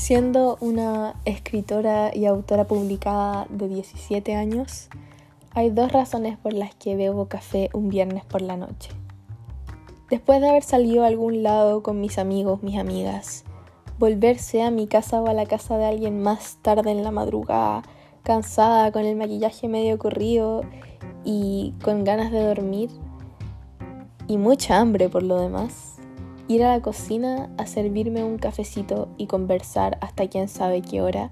Siendo una escritora y autora publicada de 17 años, hay dos razones por las que bebo café un viernes por la noche. Después de haber salido a algún lado con mis amigos, mis amigas, volverse a mi casa o a la casa de alguien más tarde en la madrugada, cansada, con el maquillaje medio corrido y con ganas de dormir y mucha hambre por lo demás, ir a la cocina a servirme un cafecito y conversar hasta quién sabe qué hora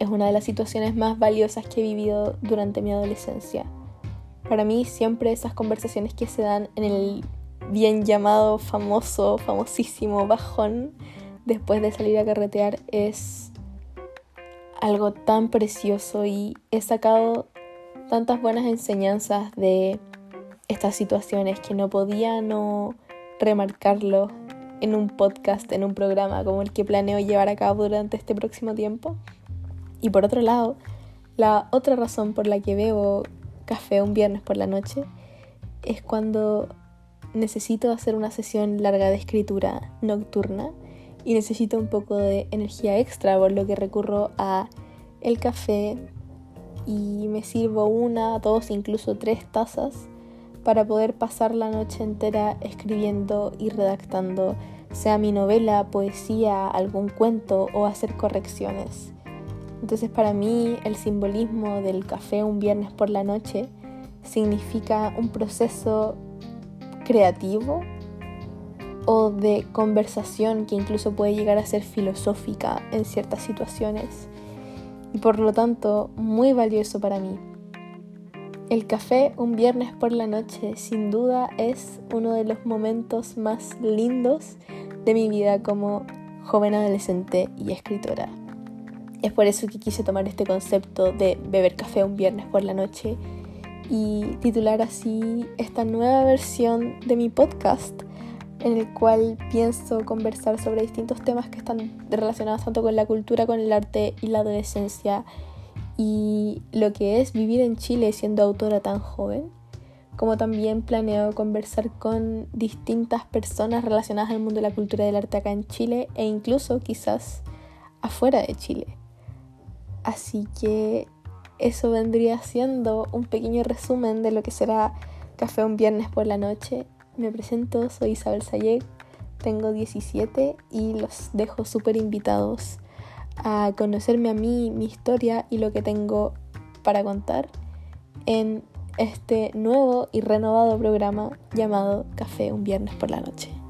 es una de las situaciones más valiosas que he vivido durante mi adolescencia. Para mí siempre esas conversaciones que se dan en el bien llamado famoso, famosísimo bajón después de salir a carretear es algo tan precioso y he sacado tantas buenas enseñanzas de estas situaciones que no podía no remarcarlo en un podcast, en un programa como el que planeo llevar a cabo durante este próximo tiempo. Y por otro lado, la otra razón por la que bebo café un viernes por la noche es cuando necesito hacer una sesión larga de escritura nocturna y necesito un poco de energía extra, por lo que recurro a el café y me sirvo una, dos, incluso tres tazas para poder pasar la noche entera escribiendo y redactando, sea mi novela, poesía, algún cuento o hacer correcciones. Entonces para mí el simbolismo del café un viernes por la noche significa un proceso creativo o de conversación que incluso puede llegar a ser filosófica en ciertas situaciones y por lo tanto muy valioso para mí. El café un viernes por la noche sin duda es uno de los momentos más lindos de mi vida como joven adolescente y escritora. Es por eso que quise tomar este concepto de beber café un viernes por la noche y titular así esta nueva versión de mi podcast en el cual pienso conversar sobre distintos temas que están relacionados tanto con la cultura, con el arte y la adolescencia y lo que es vivir en Chile siendo autora tan joven, como también planeo conversar con distintas personas relacionadas al mundo de la cultura del arte acá en Chile e incluso quizás afuera de Chile. Así que eso vendría siendo un pequeño resumen de lo que será Café un viernes por la noche. Me presento, soy Isabel Sayek, tengo 17 y los dejo súper invitados a conocerme a mí, mi historia y lo que tengo para contar en este nuevo y renovado programa llamado Café un viernes por la noche.